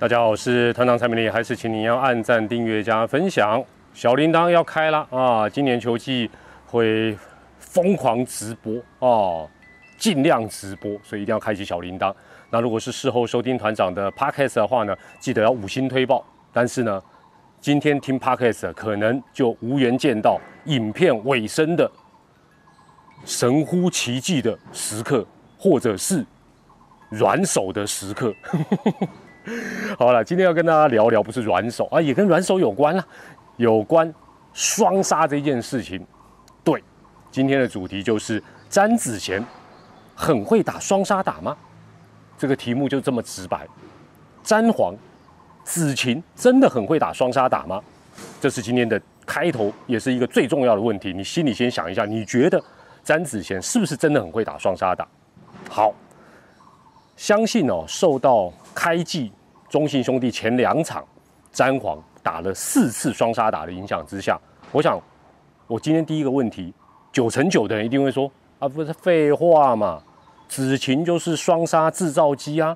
大家好，我是团长蔡明丽，还是请你要按赞、订阅、加分享，小铃铛要开了啊！今年球季会疯狂直播哦，尽量直播，所以一定要开启小铃铛。那如果是事后收听团长的 podcast 的话呢，记得要五星推爆。但是呢，今天听 podcast 可能就无缘见到影片尾声的神乎其技的时刻，或者是软手的时刻。好了，今天要跟大家聊聊，不是软手啊，也跟软手有关啦，有关双杀这件事情。对，今天的主题就是詹子贤很会打双杀打吗？这个题目就这么直白。詹皇、子晴真的很会打双杀打吗？这是今天的开头，也是一个最重要的问题。你心里先想一下，你觉得詹子贤是不是真的很会打双杀打？好，相信哦，受到开季。中信兄弟前两场，詹皇打了四次双杀打的影响之下，我想，我今天第一个问题，九成九的人一定会说啊，不是废话嘛，子晴就是双杀制造机啊，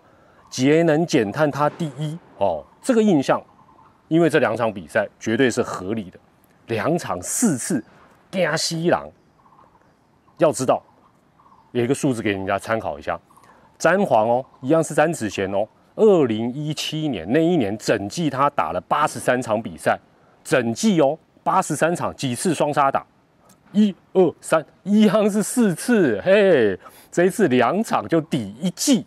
节能减碳他第一哦，这个印象，因为这两场比赛绝对是合理的，两场四次加西郎，要知道有一个数字给人家参考一下，詹皇哦，一样是詹子贤哦。二零一七年那一年，整季他打了八十三场比赛，整季哦，八十三场，几次双杀打？一二三，一样是四次，嘿，这一次两场就抵一季。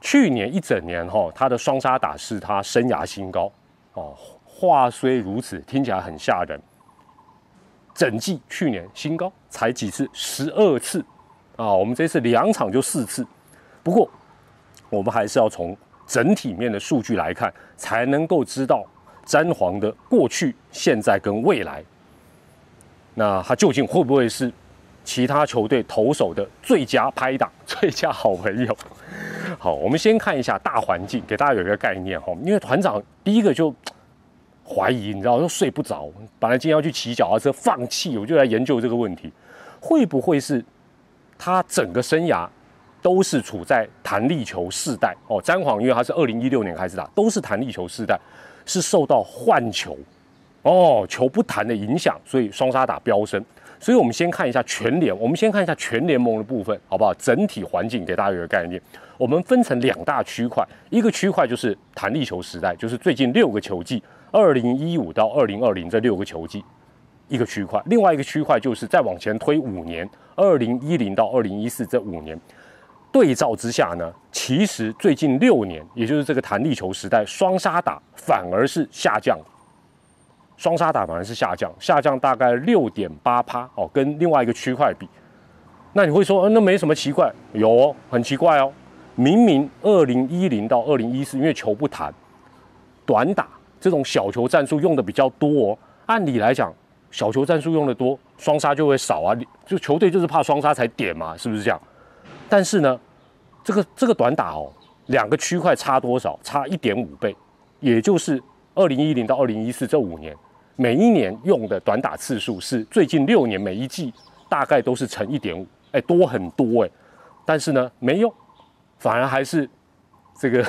去年一整年哈，他的双杀打是他生涯新高哦。话虽如此，听起来很吓人。整季去年新高才几次？十二次啊！我们这次两场就四次，不过。我们还是要从整体面的数据来看，才能够知道詹皇的过去、现在跟未来。那他究竟会不会是其他球队投手的最佳拍档、最佳好朋友？好，我们先看一下大环境，给大家有一个概念哈。因为团长第一个就怀疑，你知道，都睡不着。本来今天要去骑脚踏车，放弃，我就来研究这个问题，会不会是他整个生涯？都是处在弹力球世代哦，詹皇因为他是二零一六年开始打，都是弹力球世代，是受到换球哦球不弹的影响，所以双杀打飙升。所以我们先看一下全联，我们先看一下全联盟的部分，好不好？整体环境给大家有个概念。我们分成两大区块，一个区块就是弹力球时代，就是最近六个球季，二零一五到二零二零这六个球季一个区块；另外一个区块就是再往前推五年，二零一零到二零一四这五年。对照之下呢，其实最近六年，也就是这个弹力球时代，双杀打反而是下降，双杀打反而是下降，下降大概六点八趴哦，跟另外一个区块比，那你会说，那没什么奇怪，有哦，很奇怪哦，明明二零一零到二零一四，因为球不弹，短打这种小球战术用的比较多，哦，按理来讲，小球战术用的多，双杀就会少啊，就球队就是怕双杀才点嘛，是不是这样？但是呢，这个这个短打哦，两个区块差多少？差一点五倍，也就是二零一零到二零一四这五年，每一年用的短打次数是最近六年每一季大概都是乘一点五，哎，多很多哎。但是呢，没用，反而还是这个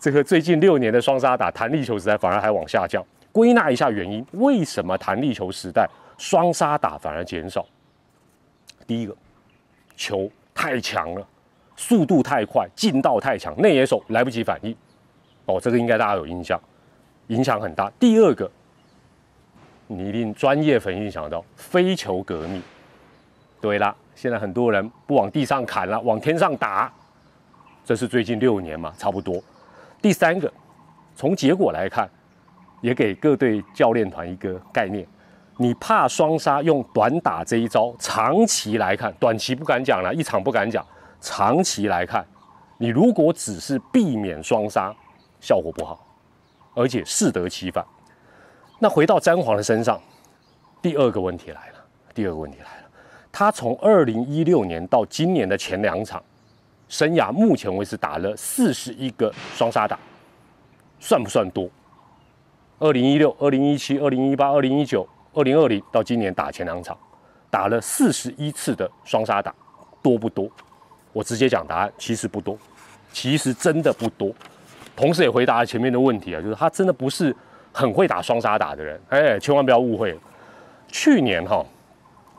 这个最近六年的双杀打弹力球时代反而还往下降。归纳一下原因，为什么弹力球时代双杀打反而减少？第一个，球。太强了，速度太快，劲道太强，内野手来不及反应。哦，这个应该大家有印象，影响很大。第二个，你一定专业粉一定想到飞球革命。对啦，现在很多人不往地上砍了，往天上打，这是最近六年嘛，差不多。第三个，从结果来看，也给各队教练团一个概念。你怕双杀用短打这一招，长期来看，短期不敢讲了，一场不敢讲。长期来看，你如果只是避免双杀，效果不好，而且适得其反。那回到詹皇的身上，第二个问题来了，第二个问题来了，他从二零一六年到今年的前两场，生涯目前为止打了四十一个双杀打，算不算多？二零一六、二零一七、二零一八、二零一九。二零二零到今年打前两场，打了四十一次的双杀打，多不多？我直接讲答案，其实不多，其实真的不多。同时也回答了前面的问题啊，就是他真的不是很会打双杀打的人，哎，千万不要误会。去年哈，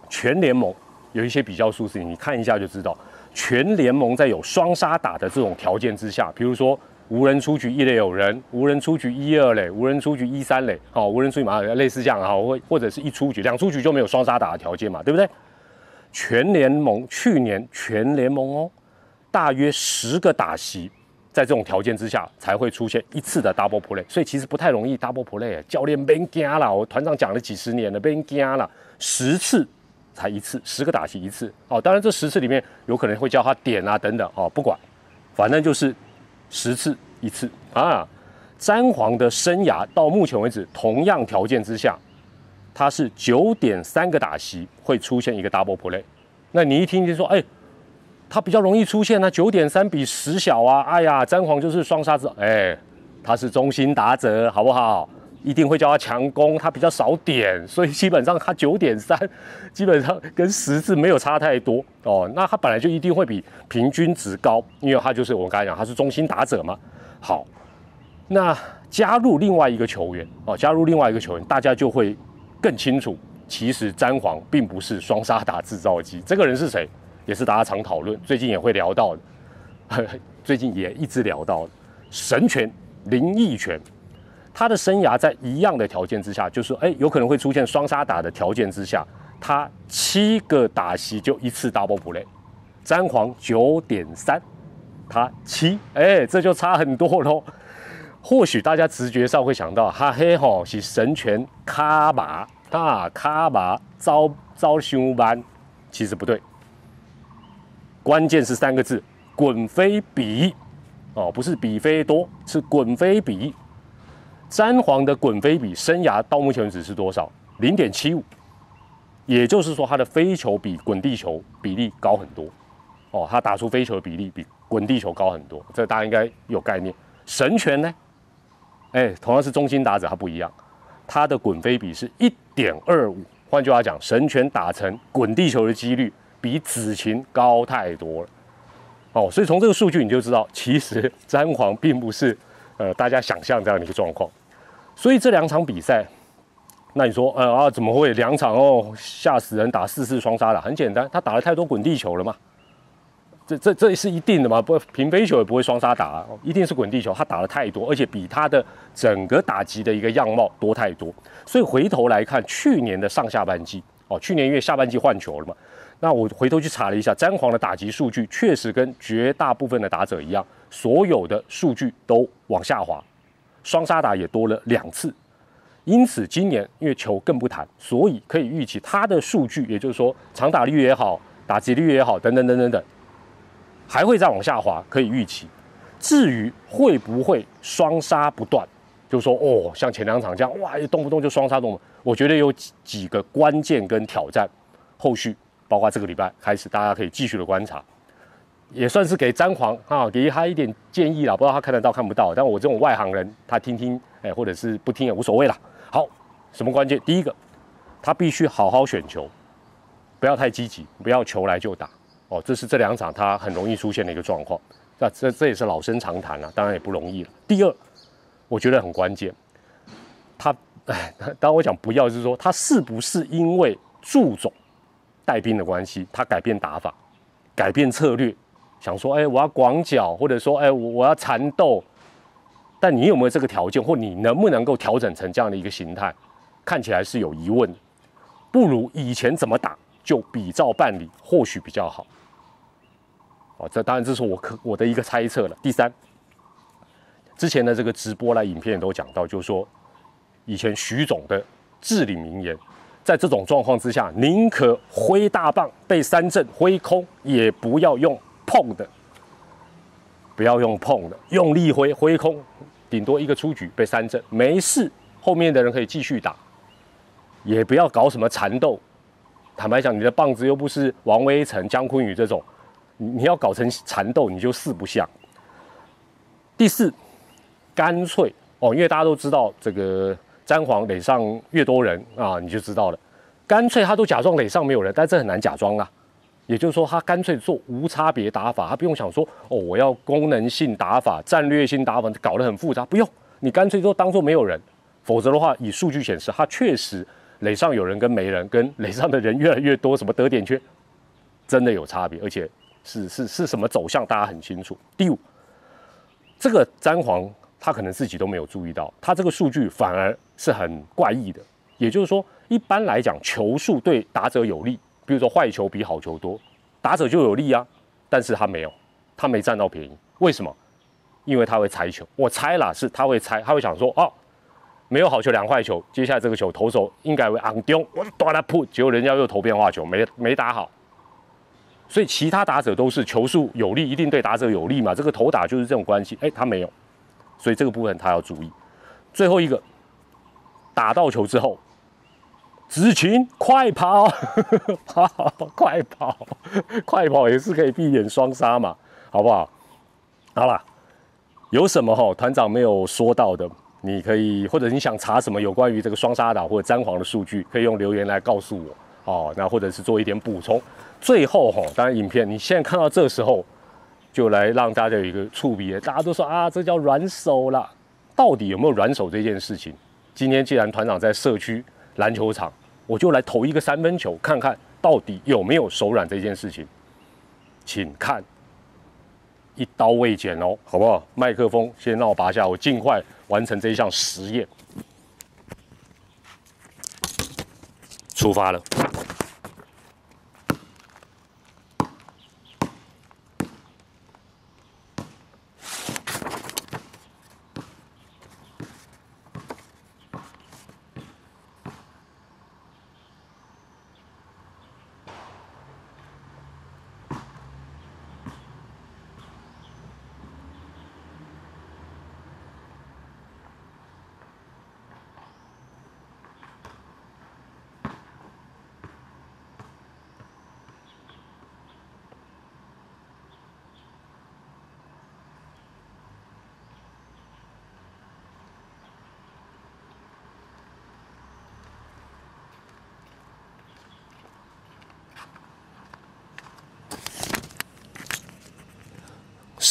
全联盟有一些比较数字，你看一下就知道，全联盟在有双杀打的这种条件之下，比如说无人出局一垒有人，无人出局一二垒，无人出局一三垒，好，无人出局嘛，类似这样哈，或或者是一出局两出局就没有双杀打的条件嘛，对不对？全联盟去年全联盟哦，大约十个打席。在这种条件之下，才会出现一次的 double play，所以其实不太容易 double play。教练别惊了，我团长讲了几十年了，别惊了，十次才一次，十个打席一次。哦，当然这十次里面有可能会叫他点啊等等，哦，不管，反正就是十次一次啊。詹皇的生涯到目前为止，同样条件之下，他是九点三个打席会出现一个 double play。那你一听就说，哎。他比较容易出现啊，九点三比十小啊，哎呀，詹皇就是双杀子，哎，他是中心打者，好不好？一定会叫他强攻，他比较少点，所以基本上他九点三，基本上跟十字没有差太多哦。那他本来就一定会比平均值高，因为他就是我刚才讲，他是中心打者嘛。好，那加入另外一个球员哦，加入另外一个球员，大家就会更清楚，其实詹皇并不是双杀打制造机，这个人是谁？也是大家常讨论，最近也会聊到的，最近也一直聊到神拳林奕泉，他的生涯在一样的条件之下，就是说哎有可能会出现双杀打的条件之下，他七个打席就一次 double play，詹皇九点三，他七，哎这就差很多喽。或许大家直觉上会想到，哈嘿吼是神拳卡马大卡马招招凶班，其实不对。关键是三个字：滚飞比哦，不是比飞多，是滚飞比。詹皇的滚飞比生涯到目前为止是多少？零点七五，也就是说他的飞球比滚地球比例高很多哦，他打出飞球的比例比滚地球高很多，这大家应该有概念。神拳呢？哎，同样是中心打者，他不一样，他的滚飞比是一点二五。换句话讲，神拳打成滚地球的几率。比子晴高太多了，哦，所以从这个数据你就知道，其实詹皇并不是呃大家想象这样的一个状况。所以这两场比赛，那你说呃啊怎么会两场哦吓死人打四次双杀的？很简单，他打了太多滚地球了嘛，这这这是一定的嘛，不平飞球也不会双杀打，一定是滚地球，他打了太多，而且比他的整个打击的一个样貌多太多。所以回头来看去年的上下半季，哦，去年因为下半季换球了嘛。那我回头去查了一下，詹皇的打击数据确实跟绝大部分的打者一样，所有的数据都往下滑，双杀打也多了两次。因此今年因为球更不弹，所以可以预期他的数据，也就是说长打率也好，打击率也好，等等等等等，还会再往下滑，可以预期。至于会不会双杀不断，就是说哦，像前两场这样，哇，动不动就双杀动，我觉得有几几个关键跟挑战，后续。包括这个礼拜开始，大家可以继续的观察，也算是给詹皇啊，给他一点建议啦。不知道他看得到看不到，但我这种外行人，他听听，哎，或者是不听也无所谓啦。好，什么关键？第一个，他必须好好选球，不要太积极，不要球来就打。哦，这是这两场他很容易出现的一个状况。那这这也是老生常谈了，当然也不容易了。第二，我觉得很关键，他哎，当我讲不要，就是说他是不是因为祝总？带兵的关系，他改变打法，改变策略，想说，哎，我要广角，或者说，哎，我我要缠斗，但你有没有这个条件，或你能不能够调整成这样的一个形态？看起来是有疑问的，不如以前怎么打就比照办理，或许比较好。哦，这当然这是我可我的一个猜测了。第三，之前的这个直播来，影片也都讲到，就是说，以前徐总的至理名言。在这种状况之下，宁可挥大棒被三振挥空，也不要用碰的，不要用碰的，用力挥挥空，顶多一个出局被三振，没事，后面的人可以继续打，也不要搞什么缠斗。坦白讲，你的棒子又不是王威成、姜昆宇这种，你你要搞成缠斗，你就四不像。第四，干脆哦，因为大家都知道这个。詹皇垒上越多人啊，你就知道了。干脆他都假装垒上没有人，但这很难假装啊。也就是说，他干脆做无差别打法，他不用想说哦，我要功能性打法、战略性打法，搞得很复杂，不用，你干脆就当做没有人。否则的话，以数据显示，他确实垒上有人跟没人，跟垒上的人越来越多，什么得点圈，真的有差别，而且是是是什么走向，大家很清楚。第五，这个詹皇他可能自己都没有注意到，他这个数据反而是很怪异的。也就是说，一般来讲，球数对打者有利。比如说坏球比好球多，打者就有利啊，但是他没有，他没占到便宜，为什么？因为他会猜球，我猜了是他会猜，他会想说哦，没有好球两坏球，接下来这个球投手应该会昂丢，我打他扑，结果人家又投变化球，没没打好，所以其他打者都是球数有利，一定对打者有利嘛，这个投打就是这种关系，哎，他没有，所以这个部分他要注意。最后一个，打到球之后。执勤快跑，跑快跑，快跑也是可以避免双杀嘛，好不好？好了，有什么哈团长没有说到的，你可以或者你想查什么有关于这个双杀打或者詹皇的数据，可以用留言来告诉我哦。那或者是做一点补充。最后哈，当然影片你现在看到这时候，就来让大家有一个触别，大家都说啊，这叫软手了。到底有没有软手这件事情？今天既然团长在社区。篮球场，我就来投一个三分球，看看到底有没有手软这件事情。请看，一刀未剪哦，好不好？麦克风先让我拔下，我尽快完成这一项实验。出发了。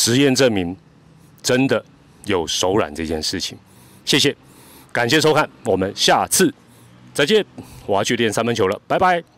实验证明，真的有手软这件事情。谢谢，感谢收看，我们下次再见。我要去练三分球了，拜拜。